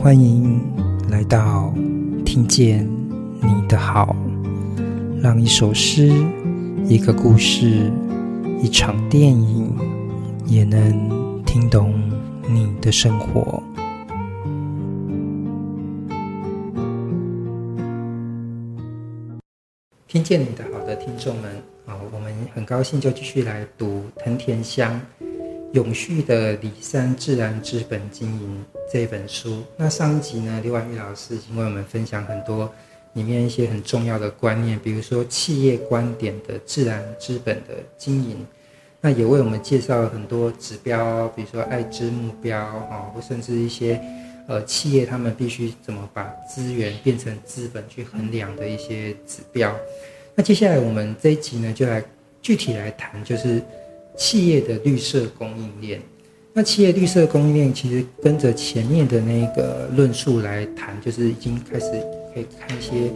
欢迎来到听见你的好，让一首诗、一个故事、一场电影，也能听懂你的生活。听见你的好的听众们，啊，我们很高兴就继续来读藤田香。永续的里山自然资本经营这本书，那上一集呢，刘婉玉老师已经为我们分享很多里面一些很重要的观念，比如说企业观点的自然资本的经营，那也为我们介绍了很多指标，比如说爱知目标啊，或甚至一些呃企业他们必须怎么把资源变成资本去衡量的一些指标。那接下来我们这一集呢，就来具体来谈，就是。企业的绿色供应链，那企业绿色供应链其实跟着前面的那个论述来谈，就是已经开始可以看一些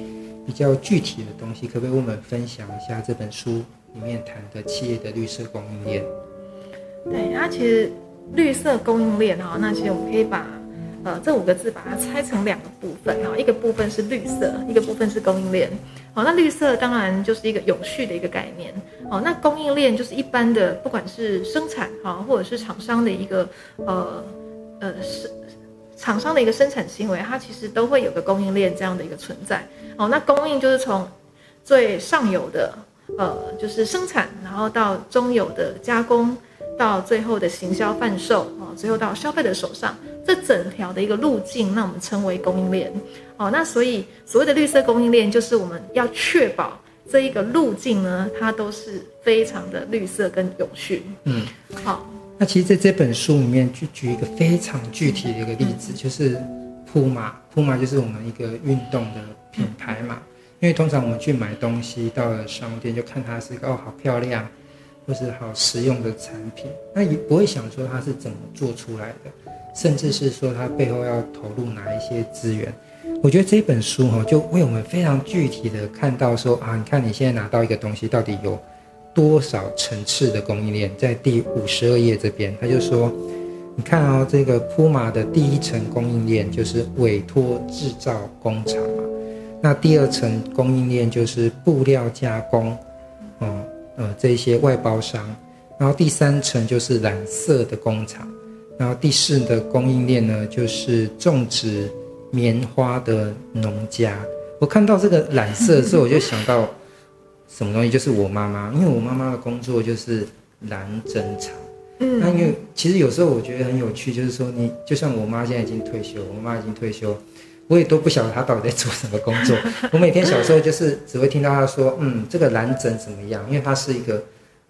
比较具体的东西。可不可以为我们分享一下这本书里面谈的企业的绿色供应链？对，那其实绿色供应链哈，那其实我们可以把。呃，这五个字把它拆成两个部分哈，一个部分是绿色，一个部分是供应链。好，那绿色当然就是一个永续的一个概念。好，那供应链就是一般的，不管是生产哈，或者是厂商的一个呃呃是厂商的一个生产行为，它其实都会有个供应链这样的一个存在。好，那供应就是从最上游的呃就是生产，然后到中游的加工，到最后的行销贩售啊，最后到消费者手上。这整条的一个路径，那我们称为供应链。哦，那所以所谓的绿色供应链，就是我们要确保这一个路径呢，它都是非常的绿色跟永续。嗯，好。那其实在这本书里面，就举一个非常具体的一个例子，就是铺马。铺马就是我们一个运动的品牌嘛。因为通常我们去买东西，到了商店就看它是一个哦，好漂亮，或是好实用的产品，那也不会想说它是怎么做出来的。甚至是说它背后要投入哪一些资源，我觉得这本书哈就为我们非常具体的看到说啊，你看你现在拿到一个东西，到底有多少层次的供应链？在第五十二页这边，他就说，你看哦，这个铺马的第一层供应链就是委托制造工厂，那第二层供应链就是布料加工，嗯呃这些外包商，然后第三层就是染色的工厂。然后第四的供应链呢，就是种植棉花的农家。我看到这个染色的时候，我就想到什么东西，就是我妈妈，因为我妈妈的工作就是染整厂。嗯，那因为其实有时候我觉得很有趣，就是说你就像我妈现在已经退休，我妈已经退休，我也都不晓得他到底在做什么工作。我每天小时候就是只会听到他说，嗯，这个染整怎么样？因为他是一个。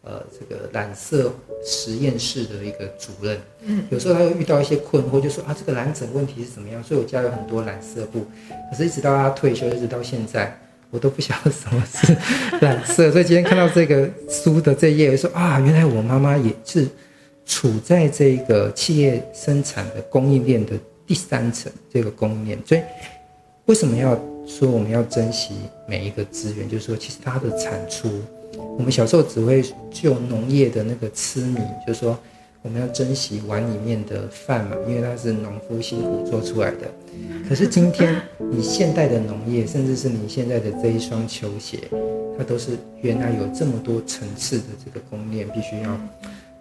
呃，这个染色实验室的一个主任，嗯，有时候他会遇到一些困惑，就说啊，这个染整问题是怎么样？所以我家有很多染色布，可是一直到他退休，一直到现在，我都不晓得什么是染色。所以今天看到这个书的这页，我说啊，原来我妈妈也是处在这个企业生产的供应链的第三层这个供应链。所以为什么要说我们要珍惜每一个资源？就是说，其实它的产出。我们小时候只会就农业的那个痴迷，就是说我们要珍惜碗里面的饭嘛，因为它是农夫辛苦做出来的。可是今天你现代的农业，甚至是你现在的这一双球鞋，它都是原来有这么多层次的这个供应链，必须要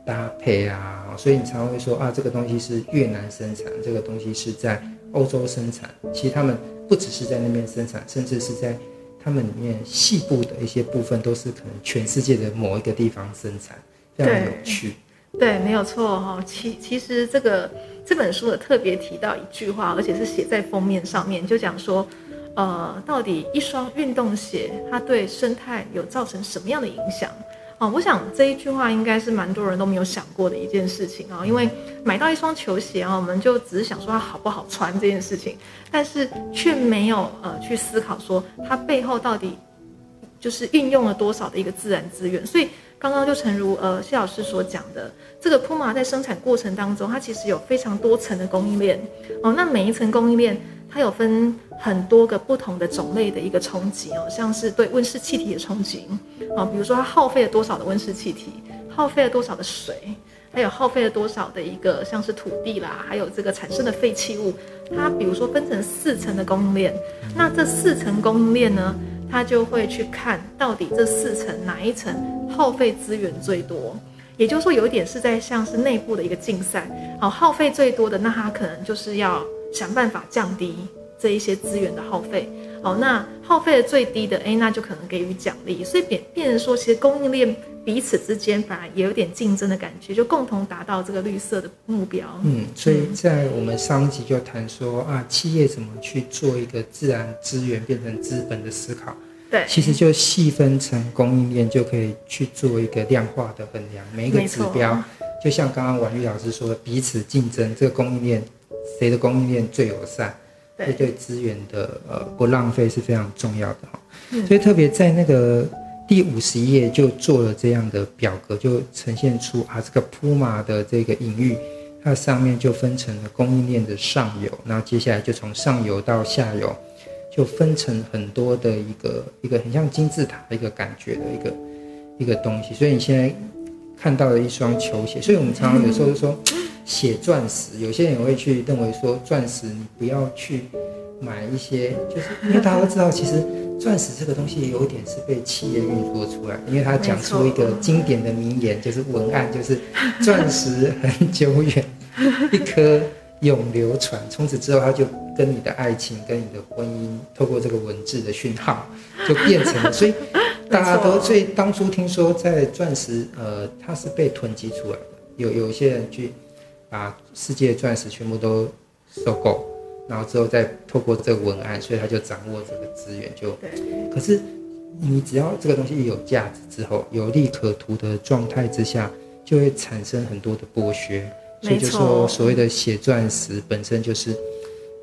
搭配啊。所以你常常会说啊，这个东西是越南生产，这个东西是在欧洲生产。其实他们不只是在那边生产，甚至是在。他们里面细部的一些部分，都是可能全世界的某一个地方生产，非常有趣。对，对，没有错哈。其其实这个这本书的特别提到一句话，而且是写在封面上面，就讲说，呃，到底一双运动鞋它对生态有造成什么样的影响？哦，我想这一句话应该是蛮多人都没有想过的一件事情啊，因为买到一双球鞋啊，我们就只是想说它好不好穿这件事情，但是却没有呃去思考说它背后到底就是运用了多少的一个自然资源。所以刚刚就诚如呃谢老师所讲的，这个 Puma 在生产过程当中，它其实有非常多层的供应链哦，那每一层供应链。它有分很多个不同的种类的一个冲击哦，像是对温室气体的冲击啊，比如说它耗费了多少的温室气体，耗费了多少的水，还有耗费了多少的一个像是土地啦，还有这个产生的废弃物，它比如说分成四层的供应链，那这四层供应链呢，它就会去看到底这四层哪一层耗费资源最多，也就是说有一点是在像是内部的一个竞赛，好，耗费最多的，那它可能就是要想办法降低这一些资源的耗费。好，那耗费的最低的，哎，那就可能给予奖励，所以变变成说，其实供应链彼此之间反而也有点竞争的感觉，就共同达到这个绿色的目标。嗯，所以在我们上一集就谈说啊，企业怎么去做一个自然资源变成资本的思考。对，其实就细分成供应链，就可以去做一个量化的衡量，每一个指标，就像刚刚婉玉老师说的，彼此竞争，这个供应链谁的供应链最友善？对对，资源的呃不浪费是非常重要的哈，嗯、所以特别在那个第五十页就做了这样的表格，就呈现出啊这个铺马的这个隐喻，它上面就分成了供应链的上游，然后接下来就从上游到下游，就分成很多的一个一个很像金字塔的一个感觉的一个一个东西，所以你现在看到了一双球鞋，所以我们常常有时候就说。写钻石，有些人会去认为说，钻石你不要去买一些，就是因为大家都知道，其实钻石这个东西有点是被企业运作出来，因为他讲出一个经典的名言，就是文案，就是钻石很久远，一颗永流传，从此之后他就跟你的爱情、跟你的婚姻，透过这个文字的讯号，就变成了，所以大家都，所以当初听说在钻石，呃，它是被囤积出来的，有有些人去。把世界钻石全部都收购，然后之后再透过这个文案，所以他就掌握这个资源。就，对可是你只要这个东西有价值之后，有利可图的状态之下，就会产生很多的剥削。所以就说所谓的写钻石本身就是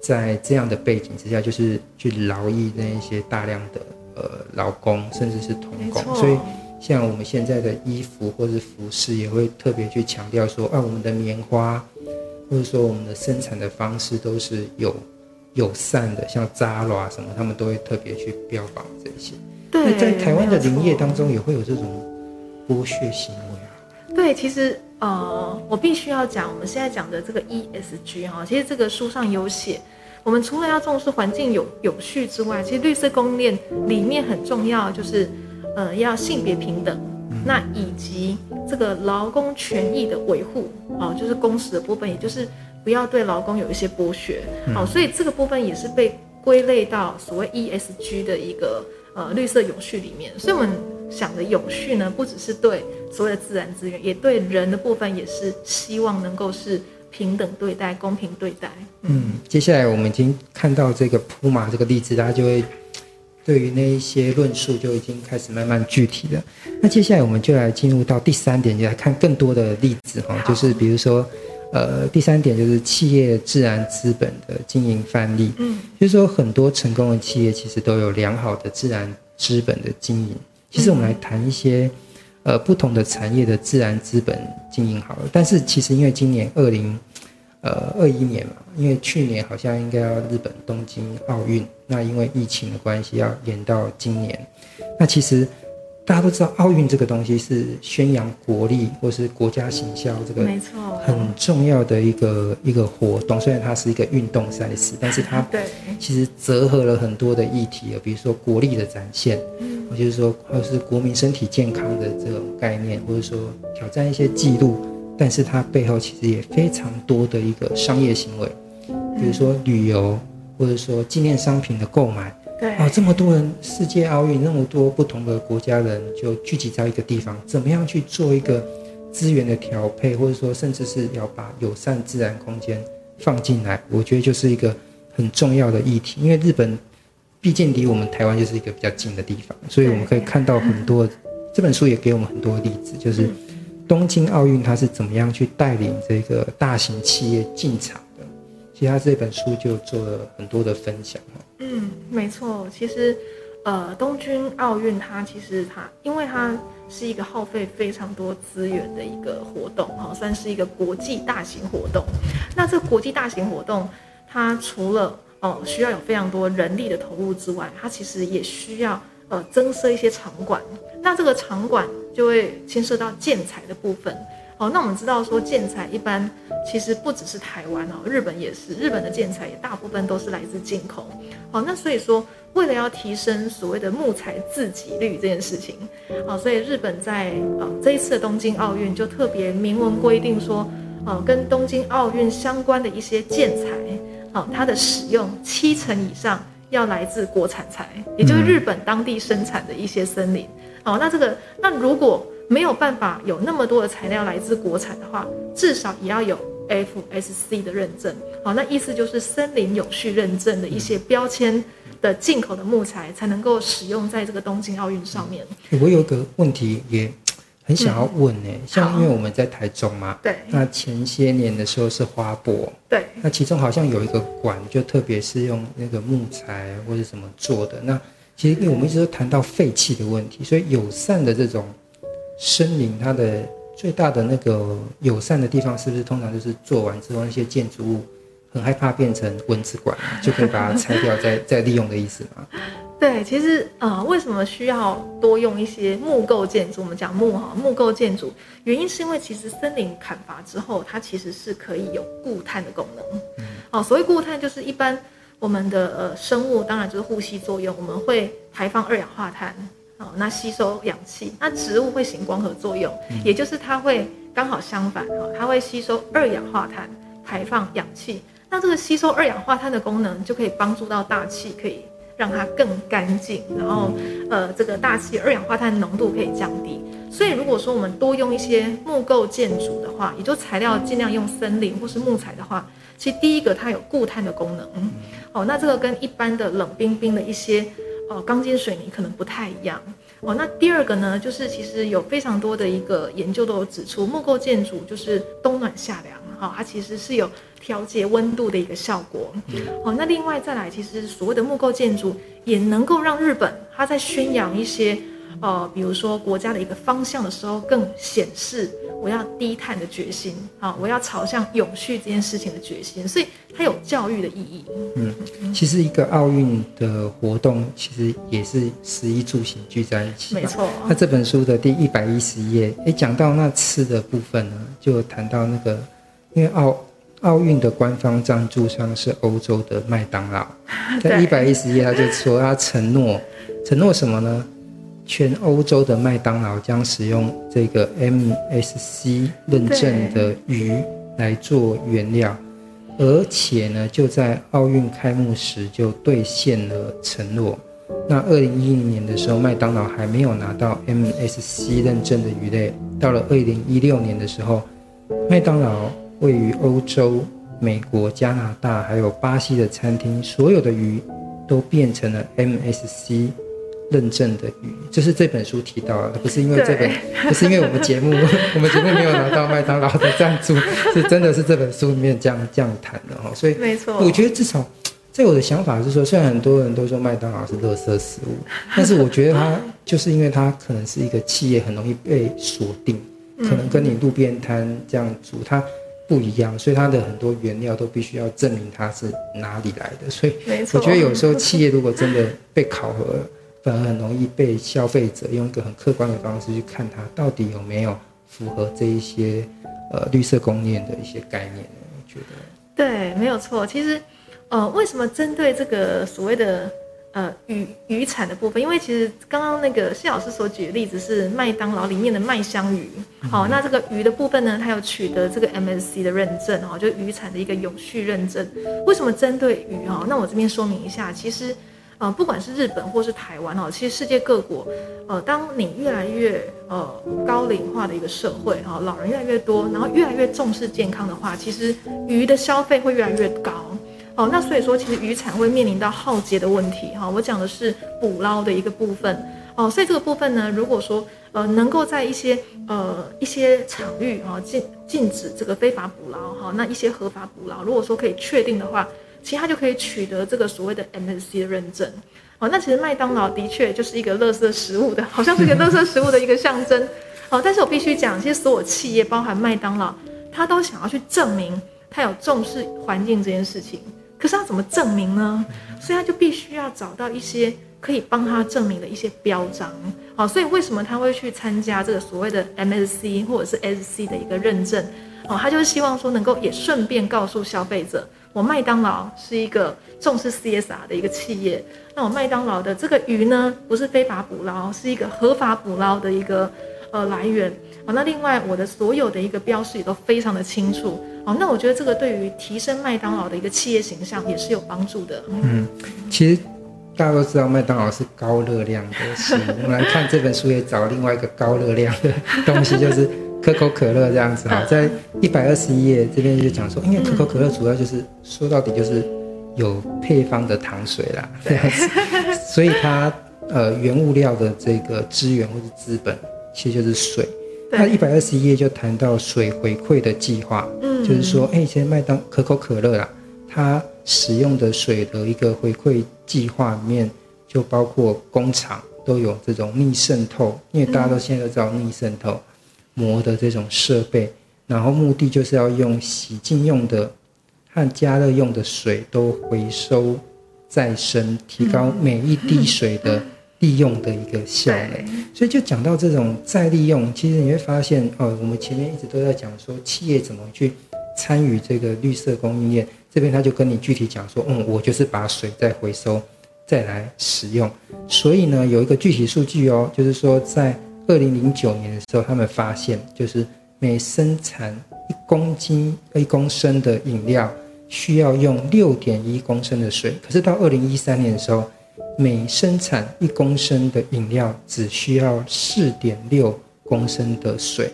在这样的背景之下，就是去劳役那一些大量的呃劳工，甚至是童工，错所以。像我们现在的衣服或者服饰，也会特别去强调说，啊，我们的棉花，或者说我们的生产的方式都是有友善的，像 Zara 什么，他们都会特别去标榜这些。对，在台湾的林业当中，也会有这种剥削行为啊。对，其实呃，我必须要讲，我们现在讲的这个 ESG 哈，其实这个书上有写，我们除了要重视环境有有序之外，其实绿色供应链里面很重要就是。呃，要性别平等，那以及这个劳工权益的维护，哦，就是工时的部分，也就是不要对劳工有一些剥削，哦，所以这个部分也是被归类到所谓 ESG 的一个呃绿色永续里面。所以我们想的永续呢，不只是对所谓的自然资源，也对人的部分也是希望能够是平等对待、公平对待。嗯，接下来我们已经看到这个铺马这个例子，大家就会。对于那一些论述就已经开始慢慢具体了。那接下来我们就来进入到第三点，就来看更多的例子哈，就是比如说，呃，第三点就是企业自然资本的经营范例。嗯，就是说很多成功的企业其实都有良好的自然资本的经营。其实我们来谈一些呃不同的产业的自然资本经营好了。但是其实因为今年二零呃二一年嘛，因为去年好像应该要日本东京奥运。那因为疫情的关系，要延到今年。那其实大家都知道，奥运这个东西是宣扬国力或是国家形象这个没错很重要的一个一个活动。虽然它是一个运动赛事，但是它 对其实折合了很多的议题，比如说国力的展现，嗯，或就是说或是国民身体健康的这种概念，或者说挑战一些纪录。但是它背后其实也非常多的一个商业行为，比如说旅游。或者说纪念商品的购买，对啊，这么多人，世界奥运那么多不同的国家人就聚集在一个地方，怎么样去做一个资源的调配，或者说甚至是要把友善自然空间放进来，我觉得就是一个很重要的议题。因为日本毕竟离我们台湾就是一个比较近的地方，所以我们可以看到很多这本书也给我们很多例子，就是东京奥运它是怎么样去带领这个大型企业进场的。其实他这本书就做了很多的分享。嗯，没错。其实，呃，东京奥运它其实它，因为它是一个耗费非常多资源的一个活动，哈，算是一个国际大型活动。那这国际大型活动，它除了哦、需要有非常多人力的投入之外，它其实也需要呃增设一些场馆。那这个场馆就会牵涉到建材的部分。好，那我们知道说建材一般其实不只是台湾哦，日本也是，日本的建材也大部分都是来自进口。好，那所以说为了要提升所谓的木材自给率这件事情，好，所以日本在呃这一次的东京奥运就特别明文规定说，呃，跟东京奥运相关的一些建材，好，它的使用七成以上要来自国产材，也就是日本当地生产的一些森林。好，那这个那如果没有办法有那么多的材料来自国产的话，至少也要有 FSC 的认证。好，那意思就是森林有序认证的一些标签的进口的木材才能够使用在这个东京奥运上面。我有个问题也 很想要问呢、嗯，像因为我们在台中嘛，对，那前些年的时候是花博，对，那其中好像有一个馆，就特别是用那个木材或者什么做的。那其实因为我们一直都谈到废弃的问题，所以友善的这种。森林它的最大的那个友善的地方，是不是通常就是做完之后那些建筑物很害怕变成蚊子馆，就可以把它拆掉再 再利用的意思吗？对，其实呃，为什么需要多用一些木构建筑？我们讲木哈木构建筑，原因是因为其实森林砍伐之后，它其实是可以有固碳的功能。嗯，哦，所谓固碳就是一般我们的呃生物，当然就是呼吸作用，我们会排放二氧化碳。哦，那吸收氧气，那植物会行光合作用，也就是它会刚好相反，哈，它会吸收二氧化碳，排放氧气。那这个吸收二氧化碳的功能，就可以帮助到大气，可以让它更干净，然后呃，这个大气二氧化碳浓度可以降低。所以如果说我们多用一些木构建筑的话，也就材料尽量用森林或是木材的话，其实第一个它有固碳的功能，哦，那这个跟一般的冷冰冰的一些。呃，钢筋水泥可能不太一样哦。那第二个呢，就是其实有非常多的一个研究都有指出，木构建筑就是冬暖夏凉，哈，它其实是有调节温度的一个效果。哦，那另外再来，其实所谓的木构建筑也能够让日本它在宣扬一些。呃，比如说国家的一个方向的时候，更显示我要低碳的决心啊，我要朝向永续这件事情的决心，所以它有教育的意义。嗯，其实一个奥运的活动，其实也是食衣住行聚在一起。没错。那这本书的第一百一十页，哎，讲到那吃的部分呢，就谈到那个，因为奥奥运的官方赞助商是欧洲的麦当劳，在一百一十页他就说他承诺，承诺什么呢？全欧洲的麦当劳将使用这个 MSC 认证的鱼来做原料，而且呢，就在奥运开幕时就兑现了承诺。那二零一零年的时候，麦当劳还没有拿到 MSC 认证的鱼类。到了二零一六年的时候，麦当劳位于欧洲、美国、加拿大还有巴西的餐厅，所有的鱼都变成了 MSC。认证的鱼，就是这本书提到的，不是因为这本，不是因为我们节目，我们节目没有拿到麦当劳的赞助，是真的是这本书里面这样这样谈的哈。所以，没错，我觉得至少在我的想法是说，虽然很多人都说麦当劳是垃圾食物，但是我觉得它就是因为它可能是一个企业，很容易被锁定，可能跟你路边摊这样煮它不一样，所以它的很多原料都必须要证明它是哪里来的。所以，我觉得有时候企业如果真的被考核了。反而很容易被消费者用一个很客观的方式去看它到底有没有符合这一些呃绿色供应链的一些概念呢？我觉得对，没有错。其实呃，为什么针对这个所谓的呃鱼鱼产的部分？因为其实刚刚那个谢老师所举的例子是麦当劳里面的麦香鱼。好、嗯，那这个鱼的部分呢，它有取得这个 MSC 的认证哈，就是鱼产的一个永续认证。为什么针对鱼哈？那我这边说明一下，其实。呃，不管是日本或是台湾哦，其实世界各国，呃，当你越来越呃高龄化的一个社会哈，老人越来越多，然后越来越重视健康的话，其实鱼的消费会越来越高哦。那所以说，其实渔产会面临到浩劫的问题哈。我讲的是捕捞的一个部分哦，所以这个部分呢，如果说呃能够在一些呃一些场域啊禁禁止这个非法捕捞哈，那一些合法捕捞，如果说可以确定的话。其实它就可以取得这个所谓的 MSC 的认证，哦，那其实麦当劳的确就是一个垃圾食物的，好像是一个垃圾食物的一个象征，哦，但是我必须讲，其实所有企业，包含麦当劳，他都想要去证明他有重视环境这件事情，可是他怎么证明呢？所以他就必须要找到一些可以帮他证明的一些标章。哦，所以为什么他会去参加这个所谓的 MSC 或者是 SC 的一个认证？哦，他就是希望说能够也顺便告诉消费者，我麦当劳是一个重视 CSR 的一个企业。那我麦当劳的这个鱼呢，不是非法捕捞，是一个合法捕捞的一个呃来源。哦，那另外我的所有的一个标识也都非常的清楚。哦，那我觉得这个对于提升麦当劳的一个企业形象也是有帮助的。嗯，其实。大家都知道麦当劳是高热量的食物。我们来看这本书也找另外一个高热量的东西，就是可口可乐这样子哈，在一百二十一页这边就讲说，因为可口可乐主要就是说到底就是有配方的糖水啦，这样子，所以它呃原物料的这个资源或者资本其实就是水。那一百二十一页就谈到水回馈的计划，嗯，就是说，哎，其实麦当可口可乐啦，它使用的水的一个回馈。计划里面就包括工厂都有这种逆渗透，因为大家都现在都知道逆渗透膜的这种设备，然后目的就是要用洗净用的和加热用的水都回收再生，提高每一滴水的利用的一个效能。所以就讲到这种再利用，其实你会发现哦，我们前面一直都在讲说企业怎么去参与这个绿色供应链。这边他就跟你具体讲说，嗯，我就是把水再回收，再来使用。所以呢，有一个具体数据哦，就是说在二零零九年的时候，他们发现，就是每生产一公斤一公升的饮料，需要用六点一公升的水。可是到二零一三年的时候，每生产一公升的饮料，只需要四点六公升的水。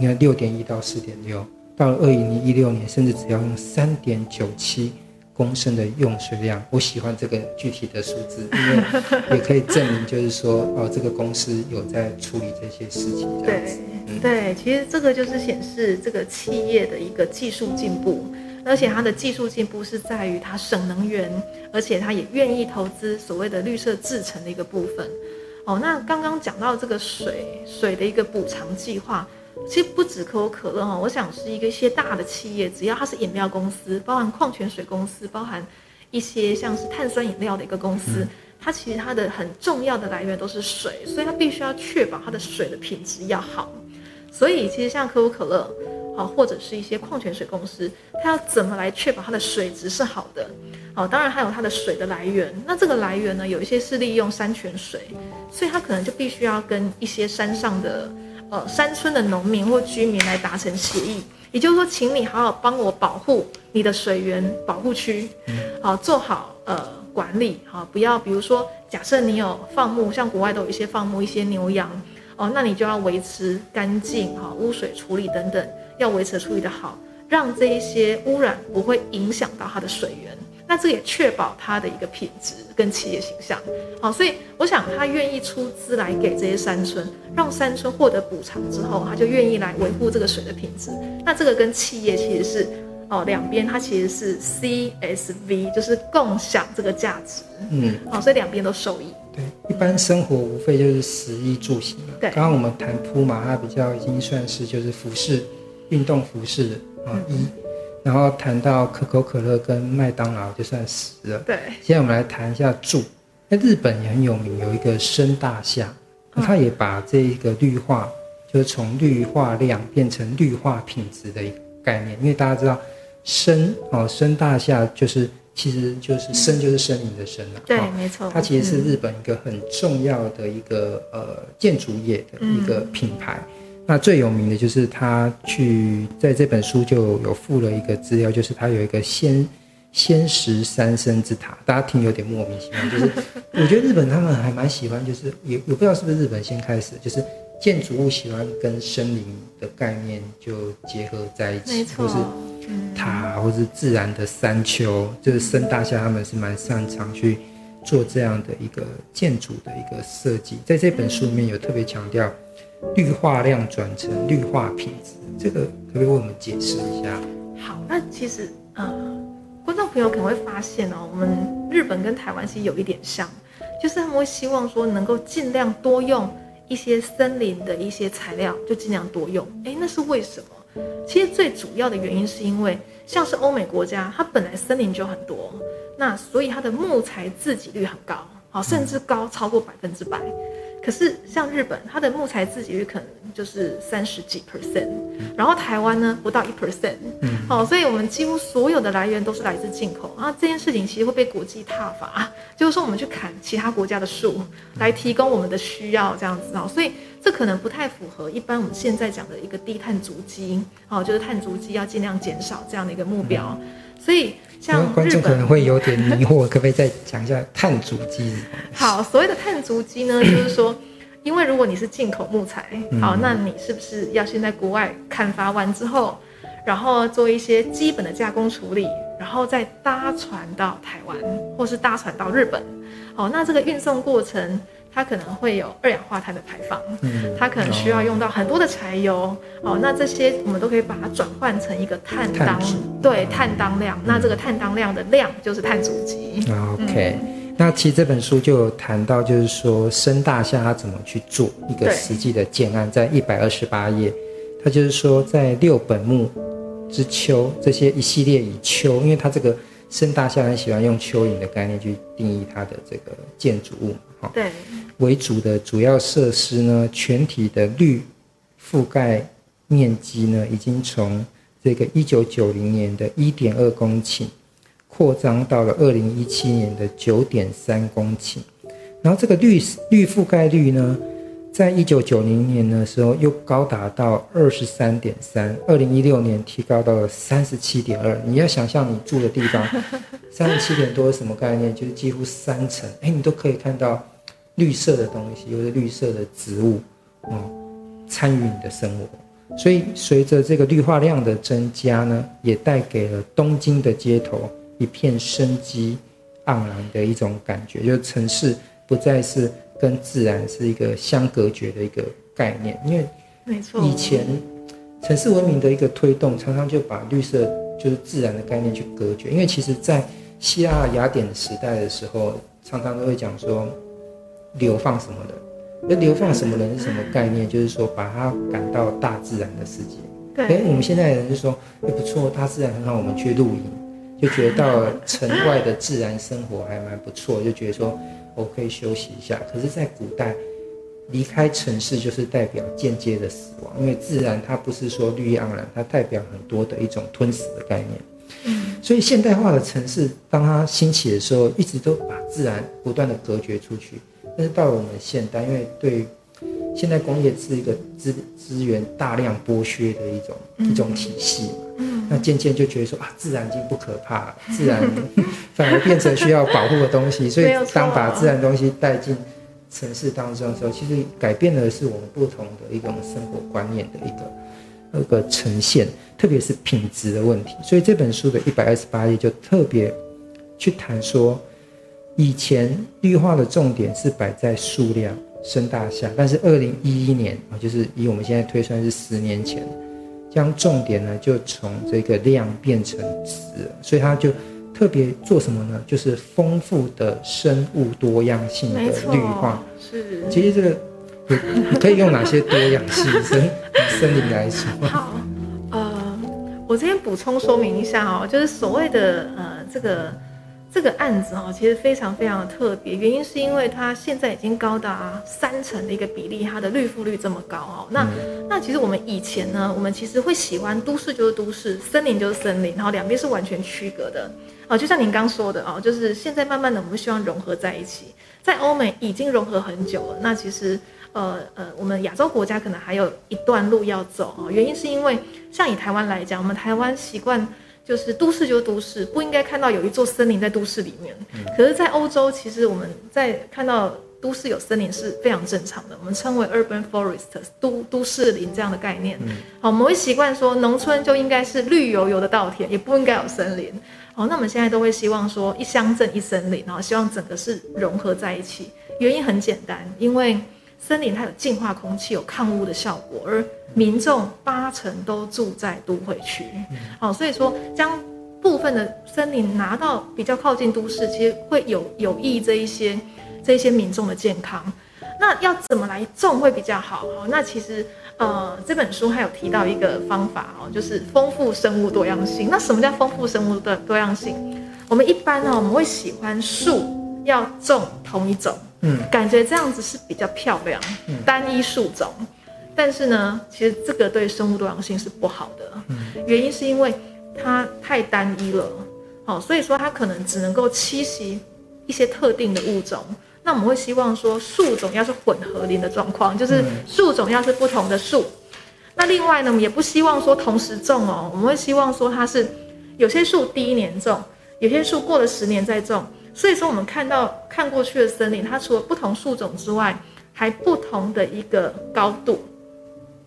你看，六点一到四点六。到了二零一六年，甚至只要用三点九七公升的用水量，我喜欢这个具体的数字，因为也可以证明，就是说，哦，这个公司有在处理这些事情。对，嗯、对，其实这个就是显示这个企业的一个技术进步，而且它的技术进步是在于它省能源，而且它也愿意投资所谓的绿色制成的一个部分。哦，那刚刚讲到这个水水的一个补偿计划。其实不止可口可乐哈，我想是一个一些大的企业，只要它是饮料公司，包含矿泉水公司，包含一些像是碳酸饮料的一个公司，它其实它的很重要的来源都是水，所以它必须要确保它的水的品质要好。所以其实像可口可乐，好或者是一些矿泉水公司，它要怎么来确保它的水质是好的？好，当然还有它的水的来源。那这个来源呢，有一些是利用山泉水，所以它可能就必须要跟一些山上的。呃，山村的农民或居民来达成协议，也就是说，请你好好帮我保护你的水源保护区，好做好呃管理，好不要比如说，假设你有放牧，像国外都有一些放牧一些牛羊，哦，那你就要维持干净，哈，污水处理等等，要维持处理的好，让这一些污染不会影响到它的水源。那这也确保它的一个品质跟企业形象，好，所以我想他愿意出资来给这些山村，让山村获得补偿之后，他就愿意来维护这个水的品质。那这个跟企业其实是哦两边它其实是 CSV，就是共享这个价值，嗯，好，所以两边都受益。对，一般生活无非就是食衣住行嘛。对，刚刚我们谈铺嘛，它比较已经算是就是服饰、运动服饰啊衣。然后谈到可口可乐跟麦当劳就算死了。对，现在我们来谈一下住。那日本也很有名，有一个深大厦，它也把这一个绿化，就是从绿化量变成绿化品质的一个概念。因为大家知道，深哦，深大厦就是其实就是深就是森林的深了。对，没错。它其实是日本一个很重要的一个呃建筑业的一个品牌。那最有名的就是他去在这本书就有附了一个资料，就是他有一个仙仙石三生之塔，大家听有点莫名其妙。就是我觉得日本他们还蛮喜欢，就是也也不知道是不是日本先开始，就是建筑物喜欢跟森林的概念就结合在一起，或是塔，或是自然的山丘，就是森大厦他们是蛮擅长去做这样的一个建筑的一个设计，在这本书里面有特别强调。绿化量转成绿化品质，这个可不可以为我们解释一下？好，那其实呃，观众朋友可能会发现哦，我们日本跟台湾其实有一点像，就是他们会希望说能够尽量多用一些森林的一些材料，就尽量多用。诶，那是为什么？其实最主要的原因是因为，像是欧美国家，它本来森林就很多，那所以它的木材自给率很高。好，甚至高超过百分之百。可是像日本，它的木材自给率可能就是三十几 percent，然后台湾呢不到一 percent，嗯好，所以我们几乎所有的来源都是来自进口。啊，这件事情其实会被国际挞伐，就是说我们去砍其他国家的树来提供我们的需要这样子啊，所以这可能不太符合一般我们现在讲的一个低碳足迹，哦，就是碳足迹要尽量减少这样的一个目标。所以像观众可能会有点迷惑，可不可以再讲一下碳足迹？好，所谓的碳足迹呢，就是说，因为如果你是进口木材，好，那你是不是要先在国外砍伐完之后，然后做一些基本的加工处理，然后再搭船到台湾，或是搭船到日本？好，那这个运送过程。它可能会有二氧化碳的排放，嗯，它可能需要用到很多的柴油，哦，哦，那这些我们都可以把它转换成一个碳当，对，碳当量，那这个碳当量的量就是碳足迹。OK，嗯，那其实这本书就有谈到，就是说深大厦它怎么去做一个实际的建案，在一百二十八页，它就是说在六本木之秋这些一系列以秋，因为它这个深大厦很喜欢用蚯蚓的概念去定义它的这个建筑物，哈，对。为主的主要设施呢，全体的绿覆盖面积呢，已经从这个一九九零年的一点二公顷，扩张到了二零一七年的九点三公顷。然后这个绿绿覆盖率呢，在一九九零年的时候又高达到二十三点三，二零一六年提高到了三十七点二。你要想象你住的地方，三十七点多是什么概念？就是几乎三层，哎，你都可以看到。绿色的东西，有的绿色的植物，哦，参与你的生活。所以随着这个绿化量的增加呢，也带给了东京的街头一片生机盎然的一种感觉，就是城市不再是跟自然是一个相隔绝的一个概念。因为，没错，以前城市文明的一个推动，常常就把绿色就是自然的概念去隔绝。因为其实，在希腊雅典时代的时候，常常都会讲说。流放什么的？那流放什么人是什么概念？就是说把他赶到大自然的世界。对。哎，我们现在人就说，哎，不错，大自然很好，我们去露营，就觉得到城外的自然生活还蛮不错，就觉得说我可以休息一下。可是，在古代，离开城市就是代表间接的死亡，因为自然它不是说绿意盎然，它代表很多的一种吞噬的概念。嗯。所以现代化的城市，当它兴起的时候，一直都把自然不断的隔绝出去。但是到了我们现代，因为对现代工业是一个资资源大量剥削的一种、嗯、一种体系，嗯，那渐渐就觉得说啊，自然已经不可怕了，自然 反而变成需要保护的东西。所以当把自然东西带进城市当中的时候，其实改变的是我们不同的一种生活观念的一个一个呈现，特别是品质的问题。所以这本书的一百二十八页就特别去谈说。以前绿化的重点是摆在数量、升大厦，但是二零一一年啊，就是以我们现在推算是十年前，将重点呢就从这个量变成值，所以他就特别做什么呢？就是丰富的生物多样性的绿化。是，其实这个你 可以用哪些多氧性森森林来说？好，呃，我这边补充说明一下哦，就是所谓的呃这个。这个案子哦，其实非常非常的特别，原因是因为它现在已经高达三成的一个比例，它的绿覆率这么高哦。那那其实我们以前呢，我们其实会喜欢都市就是都市，森林就是森林，然后两边是完全区隔的哦。就像您刚说的哦，就是现在慢慢的我们希望融合在一起，在欧美已经融合很久了。那其实呃呃，我们亚洲国家可能还有一段路要走哦。原因是因为像以台湾来讲，我们台湾习惯。就是都市就是都市，不应该看到有一座森林在都市里面。可是，在欧洲，其实我们在看到都市有森林是非常正常的，我们称为 urban forest，都都市林这样的概念。好，我们会习惯说，农村就应该是绿油油的稻田，也不应该有森林。好，那我们现在都会希望说，一乡镇一森林，然后希望整个是融合在一起。原因很简单，因为。森林它有净化空气、有抗污的效果，而民众八成都住在都会区，好，所以说将部分的森林拿到比较靠近都市，其实会有有益这一些这一些民众的健康。那要怎么来种会比较好？那其实呃这本书还有提到一个方法哦，就是丰富生物多样性。那什么叫丰富生物的多样性？我们一般呢，我们会喜欢树要种同一种，嗯，感觉这样子是比较漂亮，嗯，单一树种。但是呢，其实这个对生物多样性是不好的，嗯，原因是因为它太单一了，好，所以说它可能只能够栖息一些特定的物种。那我们会希望说树种要是混合林的状况，就是树种要是不同的树。那另外呢，我们也不希望说同时种哦，我们会希望说它是有些树第一年种，有些树过了十年再种。所以说我们看到看过去的森林，它除了不同树种之外，还不同的一个高度。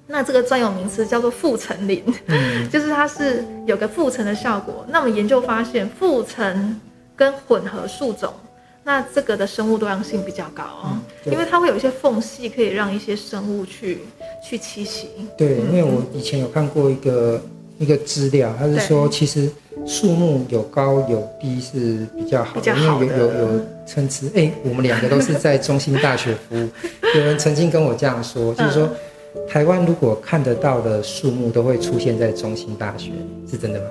那这个专有名词叫做复层林，嗯，就是它是有个复层的效果。那我们研究发现，复层跟混合树种，那这个的生物多样性比较高哦，因为它会有一些缝隙，可以让一些生物去去栖息。对，因为我以前有看过一个一个资料，它是说其实树木有高有低是比较好的，因为有有有参差。哎，我们两个都是在中心大学服务，有人曾经跟我这样说，就是说。台湾如果看得到的树木都会出现在中心大学，是真的吗？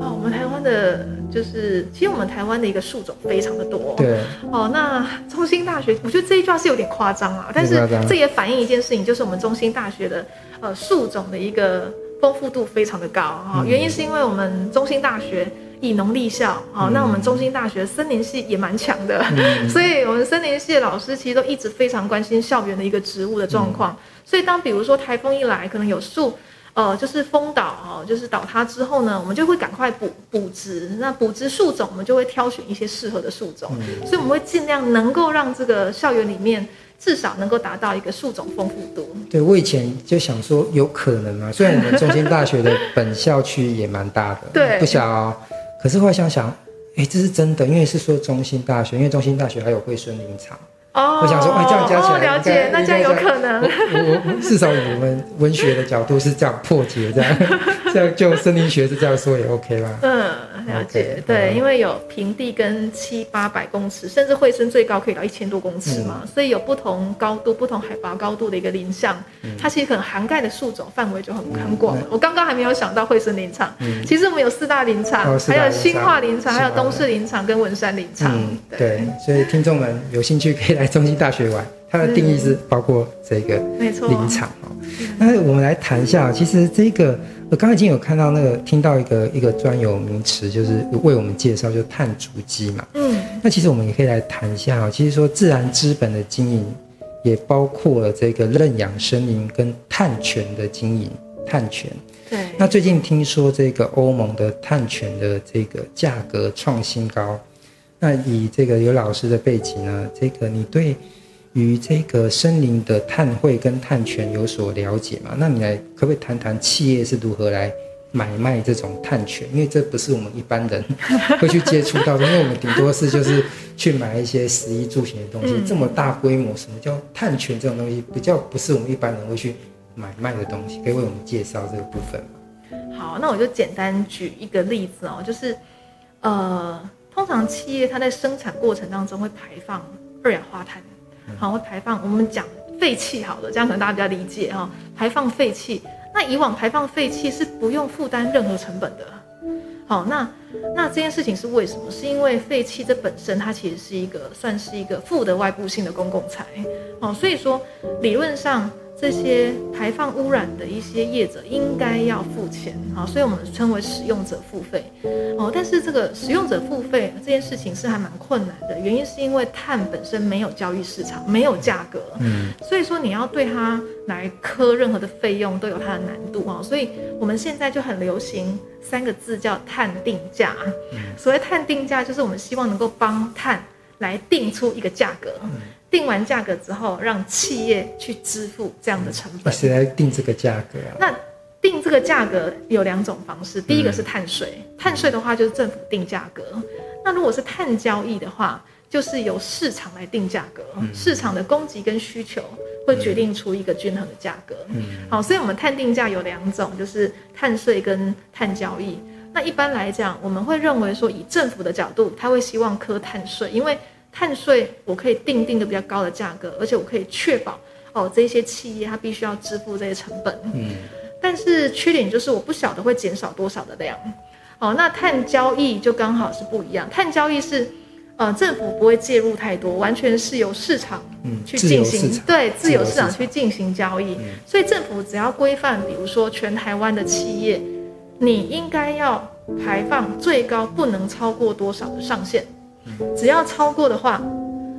哦，我们台湾的就是，其实我们台湾的一个树种非常的多。对。哦，那中心大学，我觉得这一句话是有点夸张啊，但是这也反映一件事情，就是我们中心大学的呃树种的一个丰富度非常的高啊。原因是因为我们中兴大学以农立校，好，那我们中兴大学森林系也蛮强的，嗯，所以我们森林系的老师其实都一直非常关心校园的一个植物的状况。所以，当比如说台风一来，可能有树，呃，就是风倒哦，就是倒塌之后呢，我们就会赶快补补植。那补植树种，我们就会挑选一些适合的树种。嗯、所以，我们会尽量能够让这个校园里面至少能够达到一个树种丰富度。对，我以前就想说，有可能啊？虽然我们中兴大学的本校区也蛮大的，对，不小哦。可是后来想想，哎，这是真的，因为是说中兴大学，因为中兴大学还有惠蓀林场。哦，我想说，哎，这样加起来，了解，那这样有可能。我我至少以我们文学的角度是这样破解，这样，这样就森林学是这样说也 OK 吧？嗯，了解。对，因为有平地跟七八百公尺，甚至惠升最高可以到一千多公尺嘛，所以有不同高度、不同海拔高度的一个林相，它其实可能涵盖的树种范围就很很广。我刚刚还没有想到惠蓀林场，其实我们有四大林场，还有兴化林场，还有东势林场跟文山林场。对，所以听众们有兴趣可以来。中兴大学玩，它的定义是包括这个林场哦。那我们来谈一下，其实这个我刚才已经有看到那个听到一个一个专有名词，就是为我们介绍，就碳足迹嘛。嗯，那其实我们也可以来谈一下哦。其实说自然资本的经营，也包括了这个认养森林跟碳权的经营，碳权。对。那最近听说这个欧盟的碳权的这个价格创新高。那以这个有老师的背景呢，这个你对于这个森林的碳汇跟碳权有所了解嘛？那你来可不可以谈谈企业是如何来买卖这种碳权？因为这不是我们一般人 会去接触到的，因为我们顶多是就是去买一些食衣住行的东西，这么大规模，什么叫碳权这种东西，比较不是我们一般人会去买卖的东西，可以为我们介绍这个部分吗？好，那我就简单举一个例子哦，就是呃。通常企业它在生产过程当中会排放二氧化碳，好，会排放我们讲废气，好了，这样可能大家比较理解哈。排放废气，那以往排放废气是不用负担任何成本的，好，那那这件事情是为什么？是因为废气这本身它其实是一个算是一个负的外部性的公共财，哦，所以说理论上。这些排放污染的一些业者应该要付钱啊，所以我们称为使用者付费哦。但是这个使用者付费这件事情是还蛮困难的，原因是因为碳本身没有交易市场，没有价格，嗯，所以说你要对它来课任何的费用都有它的难度啊。所以我们现在就很流行三个字叫碳定价。所谓碳定价，就是我们希望能够帮碳来定出一个价格。定完价格之后，让企业去支付这样的成本。那谁来定这个价格啊？那定这个价格有两种方式，第一个是碳税，碳税的话就是政府定价格。那如果是碳交易的话，就是由市场来定价格，市场的供给跟需求会决定出一个均衡的价格。好，所以我们碳定价有两种，就是碳税跟碳交易。那一般来讲，我们会认为说，以政府的角度，他会希望科碳税，因为碳税我可以定定的比较高的价格，而且我可以确保哦，这些企业它必须要支付这些成本。嗯，但是缺点就是我不晓得会减少多少的量。哦，那碳交易就刚好是不一样。碳交易是呃，政府不会介入太多，完全是由市场去进行，嗯、对自由市场去进行交易。嗯、所以政府只要规范，比如说全台湾的企业，你应该要排放最高不能超过多少的上限，嗯、只要超过的话，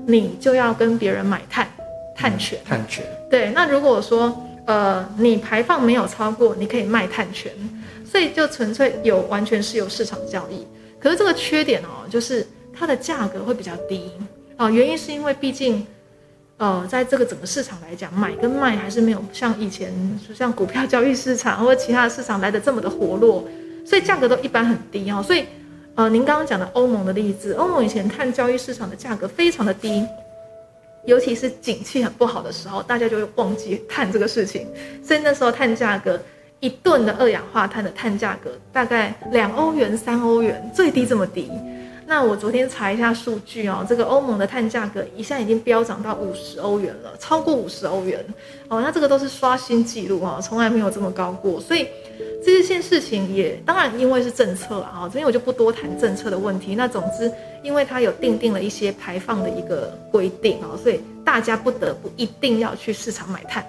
你就要跟别人买碳碳权。碳权。对，那如果说呃你排放没有超过，你可以卖碳权，所以就纯粹有完全是由市场交易。可是这个缺点哦，就是。它的价格会比较低啊、呃，原因是因为毕竟，呃，在这个整个市场来讲，买跟卖还是没有像以前，像股票交易市场或者其他的市场来的这么的活络，所以价格都一般很低哈、哦。所以，呃，您刚刚讲的欧盟的例子，欧盟以前碳交易市场的价格非常的低，尤其是景气很不好的时候，大家就会忘记碳这个事情，所以那时候碳价格一吨的二氧化碳的碳价格大概两欧元、三欧元，最低这么低。那我昨天查一下数据哦，这个欧盟的碳价格一下已经飙涨到五十欧元了，超过五十欧元哦。那这个都是刷新记录啊，从来没有这么高过。所以这件事情也当然因为是政策啊，这边我就不多谈政策的问题。那总之，因为它有定定了一些排放的一个规定啊，所以大家不得不一定要去市场买碳。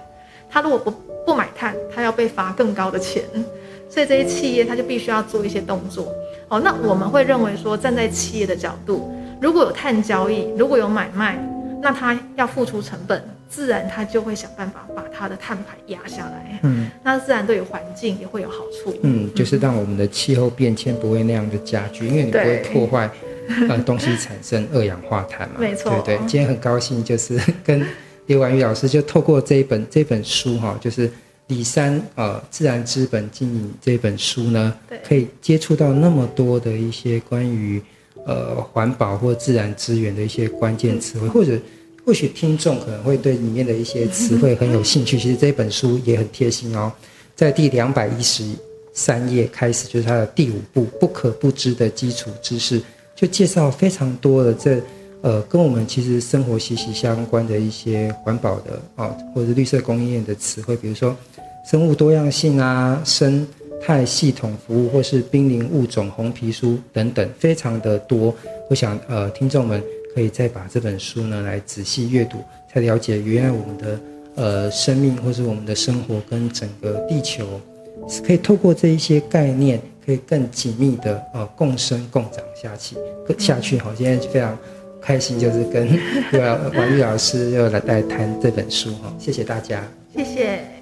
他如果不不买碳，他要被罚更高的钱。所以这些企业他就必须要做一些动作哦。那我们会认为说，站在企业的角度，如果有碳交易，如果有买卖，那他要付出成本，自然它就会想办法把它的碳排压下来。嗯，那自然对于环境也会有好处。嗯，就是让我们的气候变迁不会那样的加剧，因为你不会破坏呃东西产生二氧化碳嘛。没错。对对，今天很高兴就是跟刘婉諭老师就透过这一本这本书哈，就是。李三呃，自然资本经营这本书呢，可以接触到那么多的一些关于呃环保或自然资源的一些关键词汇，或者或许听众可能会对里面的一些词汇很有兴趣。其实这本书也很贴心哦，在第两百一十三页开始，就是它的第五部“不可不知的基础知识”，就介绍非常多的这呃跟我们其实生活息息相关的一些环保的啊，或者绿色供应链的词汇，比如说。生物多样性啊，生态系统服务，或是濒临物种红皮书等等，非常的多。我想，呃，听众们可以再把这本书呢来仔细阅读，才了解原来我们的呃生命，或是我们的生活跟整个地球，是可以透过这一些概念，可以更紧密的呃共生共长下去。下去好，今天就非常开心，就是跟王玉老师又来带谈这本书哈，谢谢大家，谢谢。